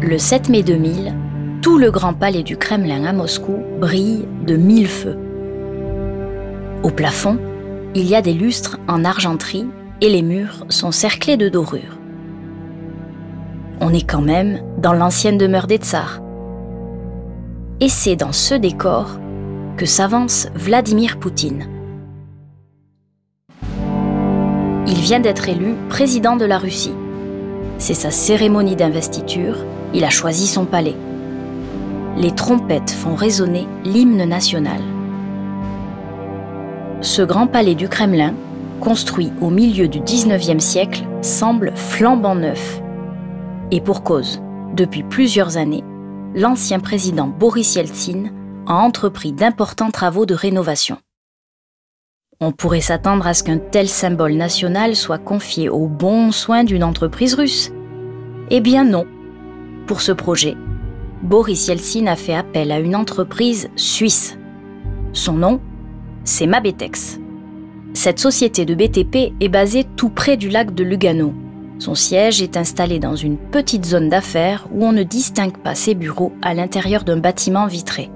Le 7 mai 2000, tout le grand palais du Kremlin à Moscou brille de mille feux. Au plafond, il y a des lustres en argenterie et les murs sont cerclés de dorures. On est quand même dans l'ancienne demeure des tsars. Et c'est dans ce décor que s'avance Vladimir Poutine. Il vient d'être élu président de la Russie. C'est sa cérémonie d'investiture, il a choisi son palais. Les trompettes font résonner l'hymne national. Ce grand palais du Kremlin, construit au milieu du 19e siècle, semble flambant neuf. Et pour cause, depuis plusieurs années, l'ancien président Boris Yeltsin a entrepris d'importants travaux de rénovation. On pourrait s'attendre à ce qu'un tel symbole national soit confié aux bons soins d'une entreprise russe. Eh bien non. Pour ce projet, Boris Yeltsin a fait appel à une entreprise suisse. Son nom, c'est Mabetex. Cette société de BTP est basée tout près du lac de Lugano. Son siège est installé dans une petite zone d'affaires où on ne distingue pas ses bureaux à l'intérieur d'un bâtiment vitré.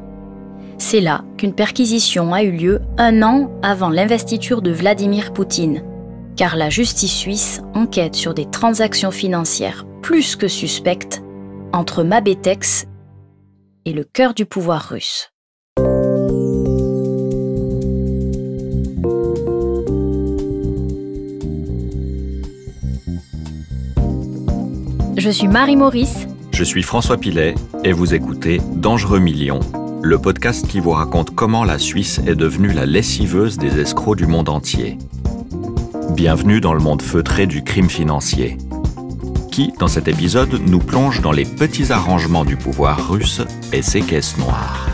C'est là qu'une perquisition a eu lieu un an avant l'investiture de Vladimir Poutine, car la justice suisse enquête sur des transactions financières plus que suspectes entre Mabetex et le cœur du pouvoir russe. Je suis Marie Maurice. Je suis François Pilet et vous écoutez Dangereux Millions, le podcast qui vous raconte comment la Suisse est devenue la lessiveuse des escrocs du monde entier. Bienvenue dans le monde feutré du crime financier, qui, dans cet épisode, nous plonge dans les petits arrangements du pouvoir russe et ses caisses noires.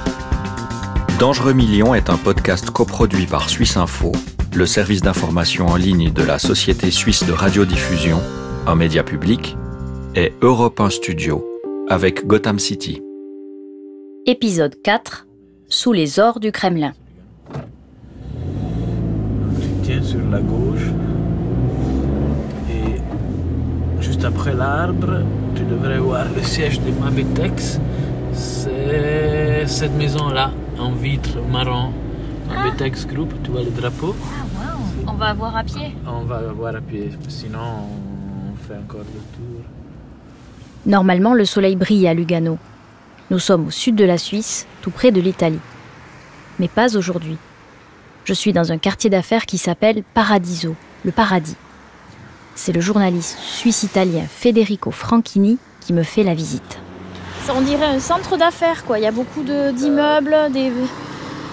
Dangereux Millions est un podcast coproduit par Suisse Info, le service d'information en ligne de la Société suisse de radiodiffusion, un média public et Europe 1 Studio avec Gotham City. Épisode 4 Sous les ors du Kremlin. Tu tiens sur la gauche et juste après l'arbre, tu devrais voir le siège de Mabitex. C'est cette maison-là, en vitre marron. Mabitex Group, tu vois le drapeau? Ah wow. On va voir à pied On va voir à pied, sinon on fait encore le tour. Normalement, le soleil brille à Lugano. Nous sommes au sud de la Suisse, tout près de l'Italie. Mais pas aujourd'hui. Je suis dans un quartier d'affaires qui s'appelle Paradiso, le paradis. C'est le journaliste suisse-italien Federico Franchini qui me fait la visite. On dirait un centre d'affaires, quoi. Il y a beaucoup d'immeubles, des,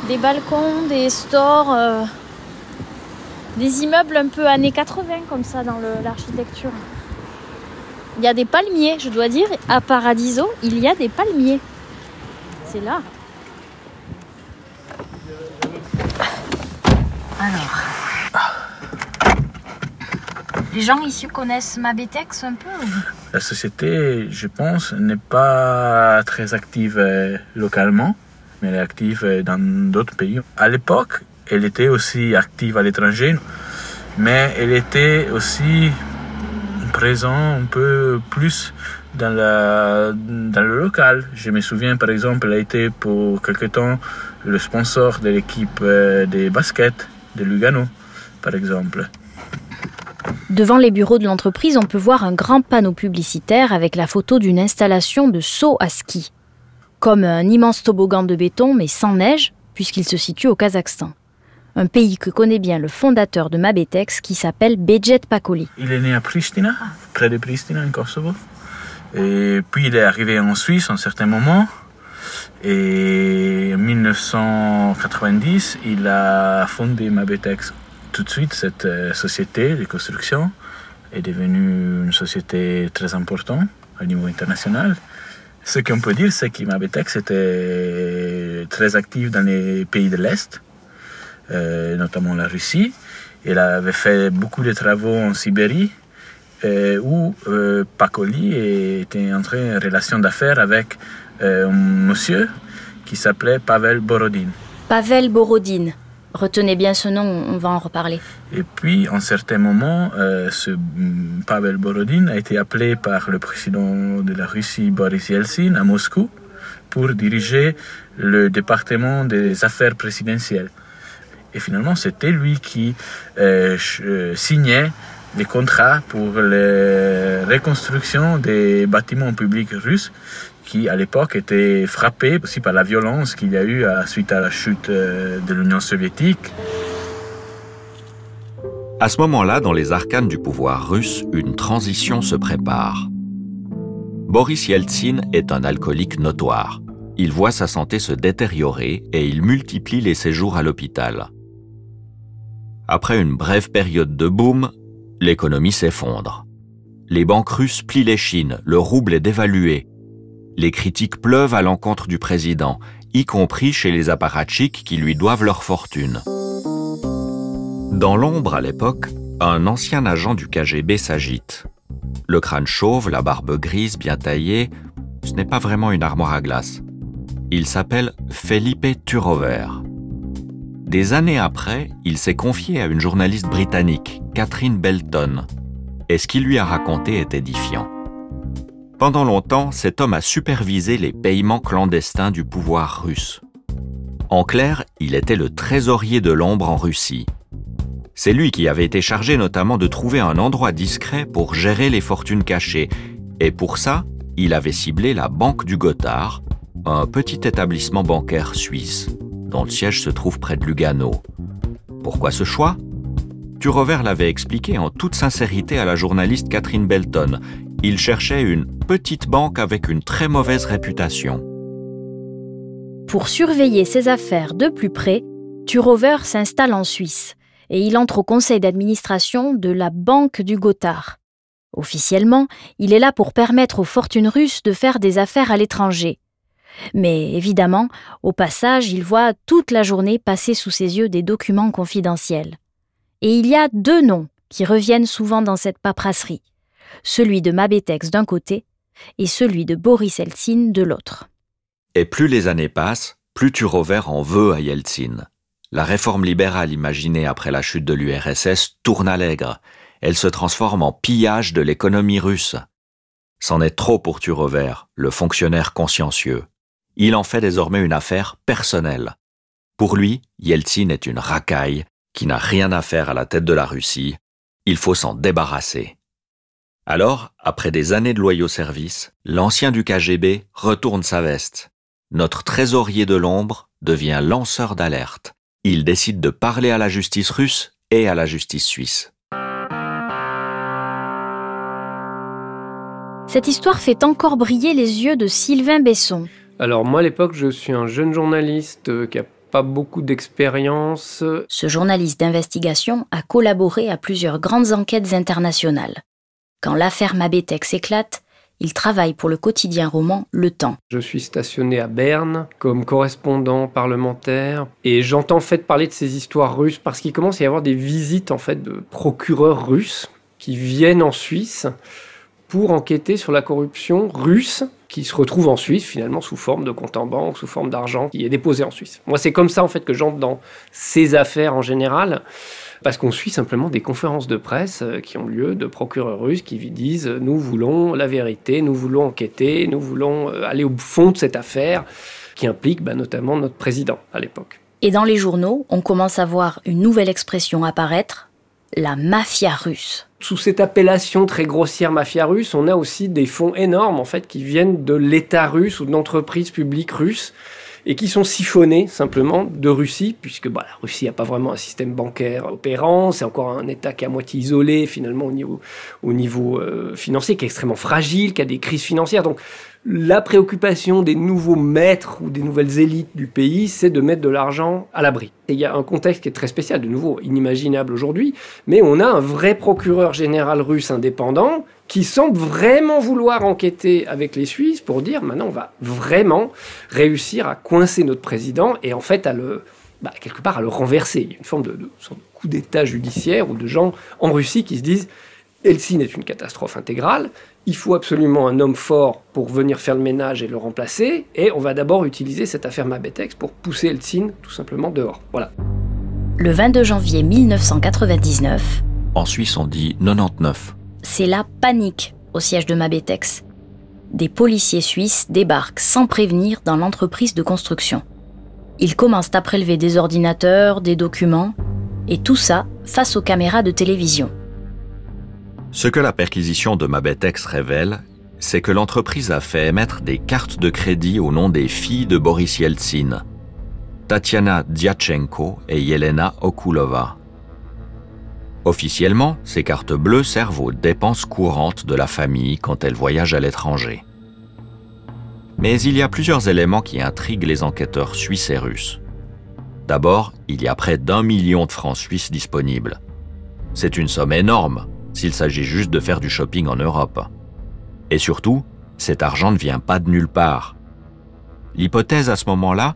des, balcons, des stores, euh, des immeubles un peu années 80 comme ça dans l'architecture. Il y a des palmiers, je dois dire. À Paradiso, il y a des palmiers. C'est là. Alors. Les gens ici connaissent Mabetex un peu La société, je pense, n'est pas très active euh, localement, mais elle est active euh, dans d'autres pays. À l'époque, elle était aussi active à l'étranger, mais elle était aussi présent un peu plus dans, dans le local. Je me souviens par exemple, elle a été pour quelque temps le sponsor de l'équipe euh, des baskets de Lugano, par exemple. Devant les bureaux de l'entreprise, on peut voir un grand panneau publicitaire avec la photo d'une installation de saut à ski. Comme un immense toboggan de béton, mais sans neige, puisqu'il se situe au Kazakhstan un pays que connaît bien le fondateur de Mabetex qui s'appelle Bejet Pakoli. Il est né à Pristina, près de Pristina, en Kosovo. Et puis il est arrivé en Suisse à un certain moment. Et en 1990, il a fondé Mabetex. Tout de suite, cette euh, société de construction est devenue une société très importante au niveau international. Ce qu'on peut dire, c'est que Mabetex était très actif dans les pays de l'Est euh, notamment la Russie. Elle avait fait beaucoup de travaux en Sibérie, euh, où Pacoli était entré en relation d'affaires avec un monsieur qui s'appelait Pavel Borodin. Pavel Borodin, Retenez bien ce nom, on va en reparler. Et puis, en certains moments, euh, ce mm, Pavel Borodin a été appelé par le président de la Russie, Boris Yeltsin, à Moscou, pour diriger le département des affaires présidentielles. Et finalement, c'était lui qui euh, euh, signait les contrats pour la reconstruction des bâtiments publics russes qui à l'époque était frappé aussi par la violence qu'il y a eu suite à la chute euh, de l'Union soviétique. À ce moment-là, dans les arcanes du pouvoir russe, une transition se prépare. Boris Yeltsin est un alcoolique notoire. Il voit sa santé se détériorer et il multiplie les séjours à l'hôpital. Après une brève période de boom, l'économie s'effondre. Les banques russes plient les chines, le rouble est dévalué, les critiques pleuvent à l'encontre du président, y compris chez les apparatchiks qui lui doivent leur fortune. Dans l'ombre à l'époque, un ancien agent du KGB s'agite. Le crâne chauve, la barbe grise bien taillée, ce n'est pas vraiment une armoire à glace. Il s'appelle Felipe Turover. Des années après, il s'est confié à une journaliste britannique, Catherine Belton, et ce qu'il lui a raconté est édifiant. Pendant longtemps, cet homme a supervisé les paiements clandestins du pouvoir russe. En clair, il était le trésorier de l'ombre en Russie. C'est lui qui avait été chargé notamment de trouver un endroit discret pour gérer les fortunes cachées, et pour ça, il avait ciblé la Banque du Gothard, un petit établissement bancaire suisse, dont le siège se trouve près de Lugano. Pourquoi ce choix? Turover l'avait expliqué en toute sincérité à la journaliste Catherine Belton, il cherchait une petite banque avec une très mauvaise réputation. Pour surveiller ses affaires de plus près, Turover s'installe en Suisse et il entre au conseil d'administration de la Banque du Gothard. Officiellement, il est là pour permettre aux fortunes russes de faire des affaires à l'étranger. Mais évidemment, au passage, il voit toute la journée passer sous ses yeux des documents confidentiels. Et il y a deux noms qui reviennent souvent dans cette paperasserie celui de Mabetex d'un côté et celui de Boris Eltsine de l'autre. Et plus les années passent, plus Turover en veut à Yeltsin. La réforme libérale imaginée après la chute de l'URSS tourne à l'aigre. Elle se transforme en pillage de l'économie russe. C'en est trop pour Turover, le fonctionnaire consciencieux. Il en fait désormais une affaire personnelle. Pour lui, Yeltsin est une racaille qui n'a rien à faire à la tête de la Russie. Il faut s'en débarrasser. Alors, après des années de loyaux services, l'ancien du KGB retourne sa veste. Notre trésorier de l'ombre devient lanceur d'alerte. Il décide de parler à la justice russe et à la justice suisse. Cette histoire fait encore briller les yeux de Sylvain Besson. Alors moi à l'époque je suis un jeune journaliste euh, qui a pas beaucoup d'expérience. Ce journaliste d'investigation a collaboré à plusieurs grandes enquêtes internationales. Quand l'affaire Mabetex éclate, il travaille pour le quotidien roman Le Temps. Je suis stationné à Berne comme correspondant parlementaire et j'entends en fait parler de ces histoires russes parce qu'il commence à y avoir des visites en fait de procureurs russes qui viennent en Suisse pour enquêter sur la corruption russe qui se retrouve en Suisse finalement sous forme de compte en banque, sous forme d'argent qui est déposé en Suisse. Moi, c'est comme ça en fait que j'entre dans ces affaires en général parce qu'on suit simplement des conférences de presse euh, qui ont lieu de procureurs russes qui disent nous voulons la vérité, nous voulons enquêter, nous voulons euh, aller au fond de cette affaire qui implique bah, notamment notre président à l'époque. Et dans les journaux, on commence à voir une nouvelle expression apparaître, la mafia russe. Sous cette appellation très grossière mafia russe, on a aussi des fonds énormes en fait qui viennent de l'État russe ou d'entreprises publiques russes et qui sont siphonnés simplement de Russie, puisque bah, la Russie n'a pas vraiment un système bancaire opérant, c'est encore un État qui est à moitié isolé finalement au niveau, au niveau euh, financier, qui est extrêmement fragile, qui a des crises financières. Donc la préoccupation des nouveaux maîtres ou des nouvelles élites du pays, c'est de mettre de l'argent à l'abri. Et il y a un contexte qui est très spécial, de nouveau inimaginable aujourd'hui, mais on a un vrai procureur général russe indépendant qui semble vraiment vouloir enquêter avec les Suisses pour dire maintenant on va vraiment réussir à coincer notre président et en fait à le bah, quelque part à le renverser. Il y a une forme de, de coup d'État judiciaire ou de gens en Russie qui se disent Helsinki est une catastrophe intégrale, il faut absolument un homme fort pour venir faire le ménage et le remplacer, et on va d'abord utiliser cette affaire Mabetex pour pousser Eltsine tout simplement dehors. Voilà. Le 22 janvier 1999, En Suisse, on dit 99. c'est la panique au siège de Mabetex. Des policiers suisses débarquent sans prévenir dans l'entreprise de construction. Ils commencent à prélever des ordinateurs, des documents, et tout ça face aux caméras de télévision. Ce que la perquisition de Mabetex révèle, c'est que l'entreprise a fait émettre des cartes de crédit au nom des filles de Boris Yeltsin, Tatiana Diachenko et Yelena Okulova. Officiellement, ces cartes bleues servent aux dépenses courantes de la famille quand elle voyage à l'étranger. Mais il y a plusieurs éléments qui intriguent les enquêteurs suisses et russes. D'abord, il y a près d'un million de francs suisses disponibles. C'est une somme énorme s'il s'agit juste de faire du shopping en Europe. Et surtout, cet argent ne vient pas de nulle part. L'hypothèse à ce moment-là,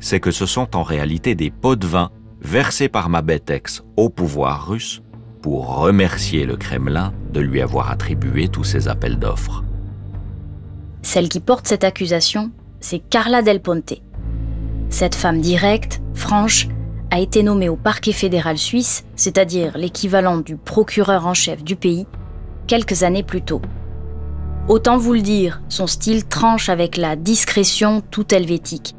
c'est que ce sont en réalité des pots de vin versés par Mabetex au pouvoir russe pour remercier le Kremlin de lui avoir attribué tous ces appels d'offres. Celle qui porte cette accusation, c'est Carla Del Ponte. Cette femme directe, franche, a été nommée au parquet fédéral suisse, c'est-à-dire l'équivalent du procureur en chef du pays, quelques années plus tôt. Autant vous le dire, son style tranche avec la discrétion tout helvétique.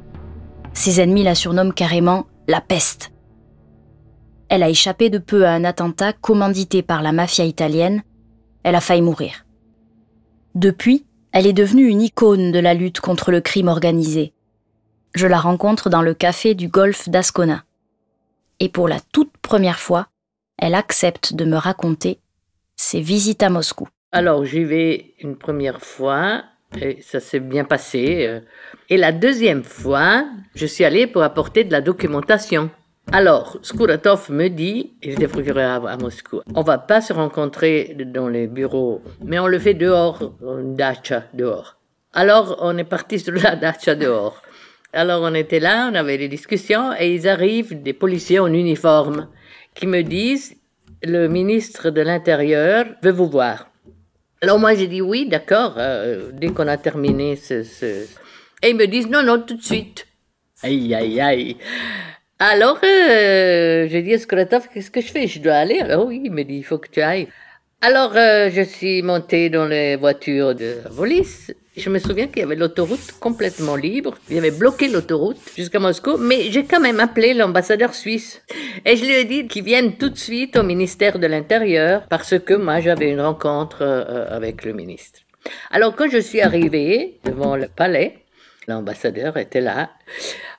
Ses ennemis la surnomment carrément la peste. Elle a échappé de peu à un attentat commandité par la mafia italienne. Elle a failli mourir. Depuis, elle est devenue une icône de la lutte contre le crime organisé. Je la rencontre dans le café du golfe d'Ascona. Et pour la toute première fois, elle accepte de me raconter ses visites à Moscou. Alors, j'y vais une première fois et ça s'est bien passé. euh. Et la deuxième fois, je suis allée pour apporter de la documentation. Alors, Skuratov me dit, il était procureur à, à Moscou, on va pas se rencontrer dans les bureaux, mais on le fait dehors, une dacha dehors. Alors, on est parti sur la dacha dehors. Alors, on était là, on avait des discussions, et ils arrivent, des policiers en uniforme, qui me disent, le ministre de l'Intérieur veut vous voir. Alors moi j'ai dit oui, d'accord, euh, dès qu'on a terminé ce, Et ils me disent non, non, tout de suite. Aïe, aïe, aïe. Alors euh, j'ai dit à Skratov, qu'est-ce que je fais? Je dois aller? Alors oui, il me dit, il faut que tu ailles. Alors euh, je suis montée dans les voitures de la police. Je me souviens qu'il y avait l'autoroute complètement libre. Il avait bloqué l'autoroute jusqu'à Moscou, mais j'ai quand même appelé l'ambassadeur suisse. Et je lui ai dit qu'il vienne tout de suite au ministère de l'Intérieur parce que moi j'avais une rencontre euh, avec le ministre. Alors quand je suis arrivée devant le palais, l'ambassadeur était là.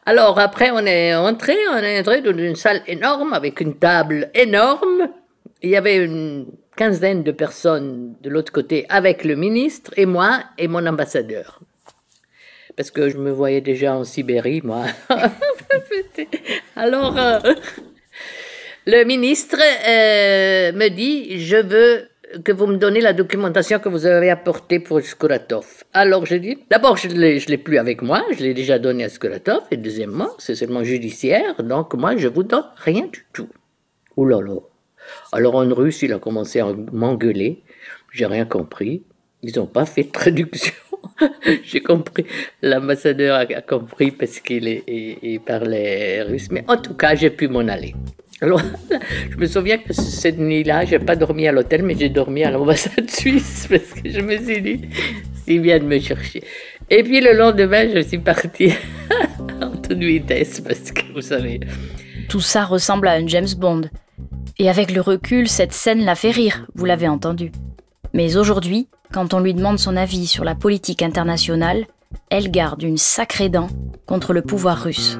Alors après on est entré, on est entré dans une salle énorme avec une table énorme. Il y avait une quinzaine de personnes de l'autre côté avec le ministre et moi et mon ambassadeur. Parce que je me voyais déjà en Sibérie, moi. Alors, euh, le ministre euh, me dit, je veux que vous me donnez la documentation que vous avez apportée pour Skuratov. Alors je dis, d'abord je ne l'ai plus avec moi, je l'ai déjà donné à Skuratov, et deuxièmement, c'est seulement judiciaire, donc moi je vous donne rien du tout. Ouh là. Alors en russe, il a commencé à m'engueuler, j'ai rien compris, ils n'ont pas fait de traduction. J'ai compris, l'ambassadeur a, compris parce qu'il est- parlait russe, mais en tout cas, j'ai pu m'en aller. Alors, je me souviens que cette nuit-là, j'ai pas dormi à l'hôtel, mais j'ai dormi à l'ambassade suisse parce que je me suis dit, s'il vient de me chercher. Et puis le lendemain, je suis partie en toute vitesse parce que vous savez, Tout ça ressemble à un James Bond. Et avec le recul, cette scène la fait rire, vous l'avez entendu. Mais aujourd'hui, quand on lui demande son avis sur la politique internationale, elle garde une sacrée dent contre le pouvoir russe.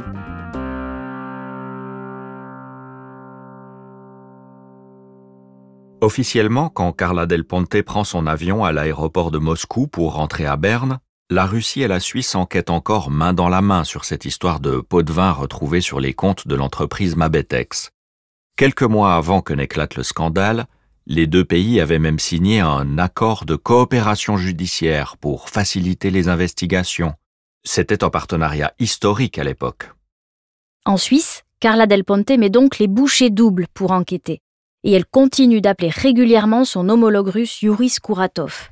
Officiellement, quand Carla Del Ponte prend son avion à l'aéroport de Moscou pour rentrer à Berne, la Russie et la Suisse enquêtent encore main dans la main sur cette histoire de pot de vin retrouvée sur les comptes de l'entreprise Mabetex. Quelques mois avant que n'éclate le scandale, les deux pays avaient même signé un accord de coopération judiciaire pour faciliter les investigations. C'était un partenariat historique à l'époque. En Suisse, Carla Del Ponte met donc les bouchées doubles pour enquêter. Et elle continue d'appeler régulièrement son homologue russe Yuri Skuratov.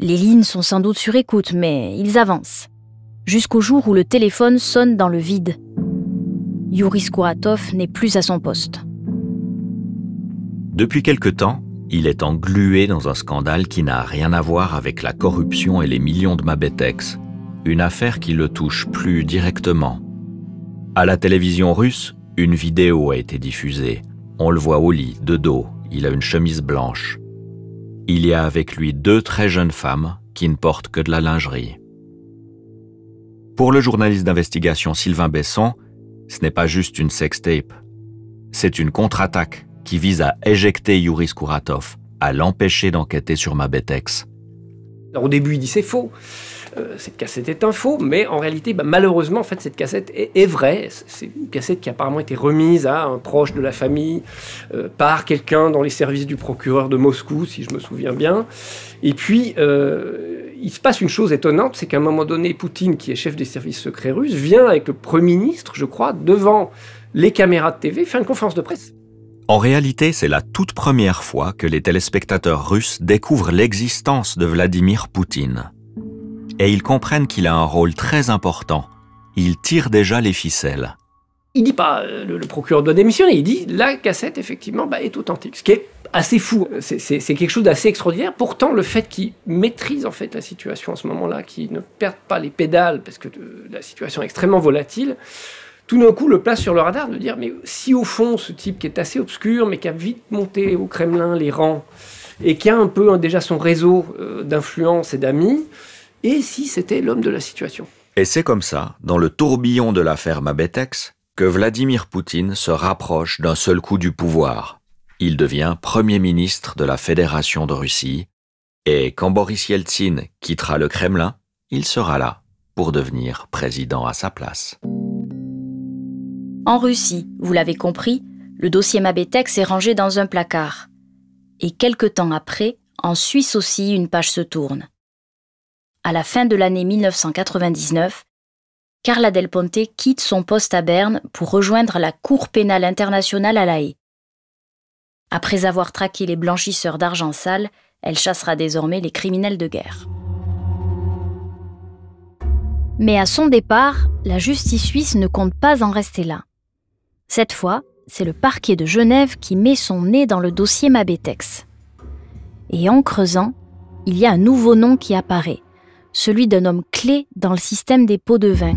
Les lignes sont sans doute sur écoute, mais ils avancent. Jusqu'au jour où le téléphone sonne dans le vide. Yuri Skouratov n'est plus à son poste. Depuis quelque temps, il est englué dans un scandale qui n'a rien à voir avec la corruption et les millions de Mabetex, une affaire qui le touche plus directement. À la télévision russe, une vidéo a été diffusée. On le voit au lit, de dos, il a une chemise blanche. Il y a avec lui deux très jeunes femmes qui ne portent que de la lingerie. Pour le journaliste d'investigation Sylvain Besson, ce n'est pas juste une sextape. C'est une contre-attaque qui vise à éjecter Yuri Skouratov, à l'empêcher d'enquêter sur Mabetex. au début, il dit c'est faux. Euh, cette cassette est un faux, mais en réalité, bah, malheureusement, en cette cassette est, vraie. C'est une cassette qui a apparemment été remise à un proche de la famille euh, par quelqu'un dans les services du procureur de Moscou, si je me souviens bien. Et puis, euh, il se passe une chose étonnante, c'est qu'à un moment donné, Poutine, qui est chef des services secrets russes, vient avec le Premier ministre, je crois, devant les caméras de TV, faire une conférence de presse. En réalité, c'est la toute première fois que les téléspectateurs russes découvrent l'existence de Vladimir Poutine et ils comprennent qu'il a un rôle très important. Il tire déjà les ficelles. Il dit pas euh, le, procureur doit démissionner, il dit la cassette effectivement bah, est authentique, ce qui est assez fou. C'est quelque chose d'assez extraordinaire. Pourtant, le fait qu'il maîtrise en fait la situation en ce moment-là, qu'il ne perde pas les pédales parce que la situation est extrêmement volatile, tout d'un coup le place sur le radar de dire mais si au fond ce type qui est assez obscur mais qui a vite monté au Kremlin les rangs et qui a un peu hein, déjà son réseau euh, d'influence et d'amis, et si c'était l'homme de la situation? Et c'est comme ça, dans le tourbillon de l'affaire Mabetex, que Vladimir Poutine se rapproche d'un seul coup du pouvoir. Il devient Premier ministre de la Fédération de Russie, et quand Boris Yeltsin quittera le Kremlin, il sera là pour devenir président à sa place. En Russie, vous l'avez compris, le dossier Mabetex est rangé dans un placard. Et quelque temps après, en Suisse aussi, une page se tourne à la fin de l'année 1999, Carla Del Ponte quitte son poste à Berne pour rejoindre la Cour pénale internationale à La Haye. Après avoir traqué les blanchisseurs d'argent sale, elle chassera désormais les criminels de guerre. Mais à son départ, la justice suisse ne compte pas en rester là. Cette fois, c'est le parquet de Genève qui met son nez dans le dossier Mabetex. Et en creusant, il y a un nouveau nom qui apparaît, celui d'un homme clé dans le système des pots de vin,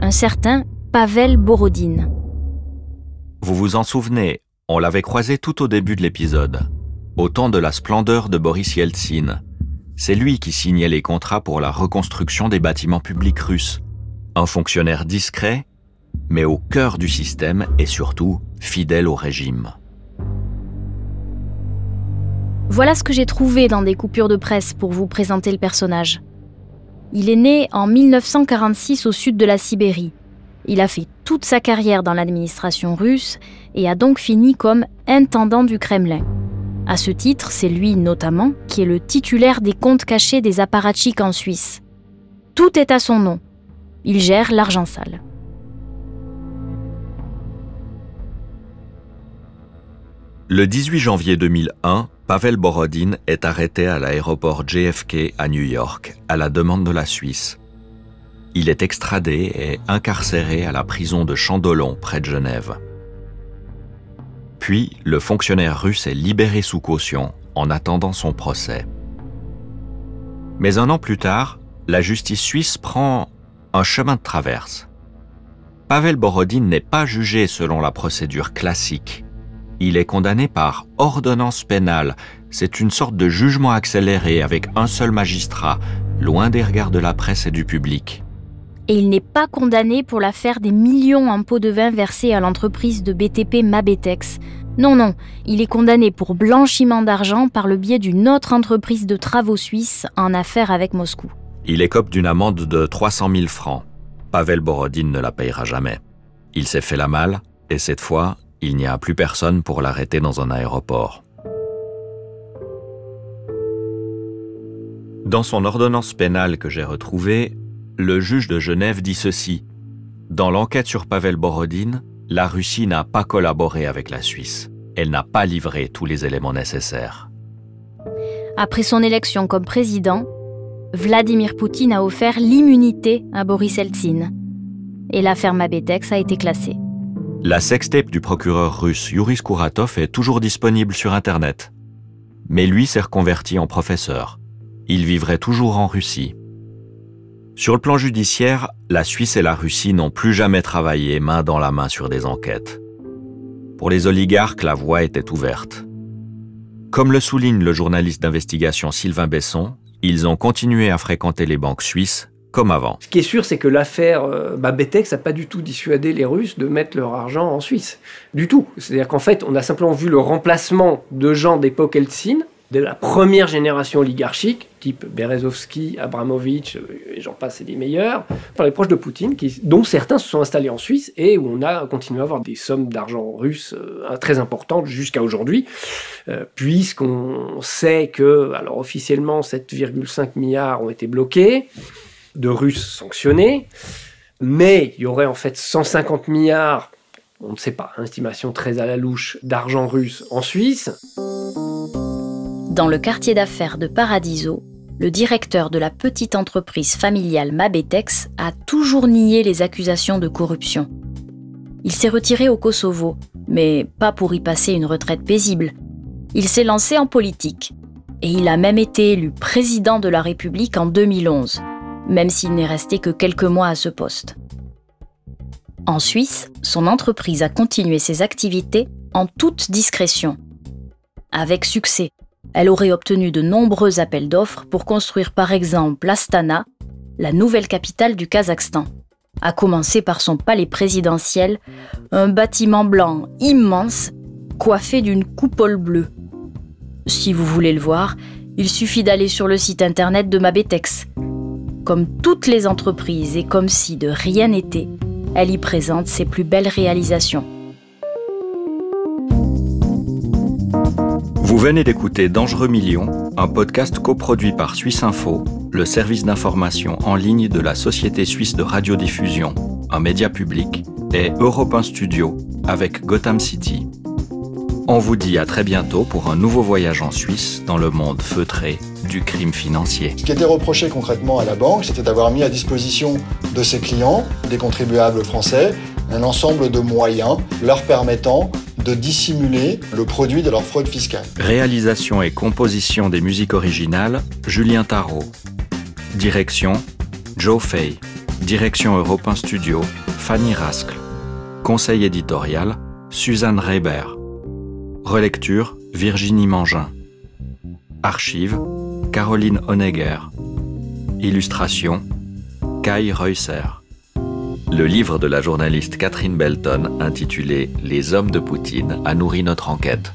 un certain Pavel Borodine. Vous vous en souvenez, on l'avait croisé tout au début de l'épisode, au temps de la splendeur de Boris Yeltsin. C'est lui qui signait les contrats pour la reconstruction des bâtiments publics russes. Un fonctionnaire discret, mais au cœur du système et surtout fidèle au régime. Voilà ce que j'ai trouvé dans des coupures de presse pour vous présenter le personnage. Il est né en 1946 au sud de la Sibérie. Il a fait toute sa carrière dans l'administration russe et a donc fini comme intendant du Kremlin. À ce titre, c'est lui notamment qui est le titulaire des comptes cachés des apparatchiks en Suisse. Tout est à son nom. Il gère l'argent sale. Le 18 janvier 2001, Pavel Borodin est arrêté à l'aéroport JFK à New York à la demande de la Suisse. Il est extradé et incarcéré à la prison de Chandolon près de Genève. Puis, le fonctionnaire russe est libéré sous caution en attendant son procès. Mais un an plus tard, la justice suisse prend un chemin de traverse. Pavel Borodin n'est pas jugé selon la procédure classique il est condamné par ordonnance pénale. C'est une sorte de jugement accéléré avec un seul magistrat, loin des regards de la presse et du public. Et il n'est pas condamné pour l'affaire des millions en pots de vin versés à l'entreprise de BTP Mabetex. Non, non, il est condamné pour blanchiment d'argent par le biais d'une autre entreprise de travaux suisse en affaire avec Moscou. Il écope d'une amende de 300 000 francs. Pavel Borodin ne la payera jamais. Il s'est fait la malle, et cette fois, il n'y a plus personne pour l'arrêter dans un aéroport. Dans son ordonnance pénale que j'ai retrouvée, le juge de Genève dit ceci. Dans l'enquête sur Pavel Borodin, la Russie n'a pas collaboré avec la Suisse. Elle n'a pas livré tous les éléments nécessaires. Après son élection comme président, Vladimir Poutine a offert l'immunité à Boris Eltsine. Et l'affaire Mabetex a été classée. La sextape du procureur russe Yuri Skouratov est toujours disponible sur Internet. Mais lui s'est reconverti en professeur. Il vivrait toujours en Russie. Sur le plan judiciaire, la Suisse et la Russie n'ont plus jamais travaillé main dans la main sur des enquêtes. Pour les oligarques, la voie était ouverte. Comme le souligne le journaliste d'investigation Sylvain Besson, ils ont continué à fréquenter les banques suisses comme avant. Ce qui est sûr, c'est que l'affaire euh, Babetex n'a pas du tout dissuadé les Russes de mettre leur argent en Suisse. Du tout. C'est-à-dire qu'en fait, on a simplement vu le remplacement de gens d'époque Eltsine, de la première génération oligarchique, type Berezovski, Abramovich, euh, et j'en passe, et des meilleurs, par les proches de Poutine, dont certains se sont installés en Suisse et où on a continué à avoir des sommes d'argent russe euh, très importantes jusqu'à aujourd'hui, puisqu'on sait que, alors officiellement, 7,5 milliards ont été bloqués, de Russes sanctionnés, mais il y aurait en fait 150 milliards, on ne sait pas, estimation très à la louche, d'argent russe en Suisse. Dans le quartier d'affaires de Paradiso, le directeur de la petite entreprise familiale Mabetex a toujours nié les accusations de corruption. Il s'est retiré au Kosovo, mais pas pour y passer une retraite paisible. Il s'est lancé en politique. Et il a même été élu président de la République en 2011, même s'il n'est resté que quelques mois à ce poste. En Suisse, son entreprise a continué ses activités en toute discrétion. Avec succès, elle aurait obtenu de nombreux appels d'offres pour construire par exemple Astana, la nouvelle capitale du Kazakhstan, à commencer par son palais présidentiel, un bâtiment blanc immense coiffé d'une coupole bleue. Si vous voulez le voir, il suffit d'aller sur le site internet de Mabetex. Comme toutes les entreprises et comme si de rien n'était, elle y présente ses plus belles réalisations. Vous venez d'écouter Dangereux Millions, un podcast coproduit par Suisse Info, le service d'information en ligne de la Société suisse de radiodiffusion, un média public, et Europe 1 Studio avec Gotham City. On vous dit à très bientôt pour un nouveau voyage en Suisse dans le monde feutré du crime financier. Ce qui était reproché concrètement à la banque, c'était d'avoir mis à disposition de ses clients, des contribuables français, un ensemble de moyens leur permettant de dissimuler le produit de leur fraude fiscale. Réalisation et composition des musiques originales, Julien Tarot. Direction, Joe Fay. Direction Europe 1 Studio, Fanny Rascle. Conseil éditorial, Suzanne Reiber. Relecture, Virginie Mangin. Archive, Caroline Honegger. Illustration, Kai Reusser. Le livre de la journaliste Catherine Belton, intitulé Les hommes de Poutine, a nourri notre enquête.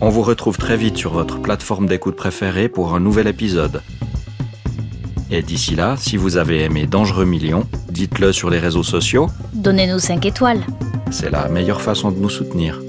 On vous retrouve très vite sur votre plateforme d'écoute préférée pour un nouvel épisode. Et d'ici là, si vous avez aimé Dangereux Millions, dites-le sur les réseaux sociaux. Donnez-nous 5 étoiles. C'est la meilleure façon de nous soutenir.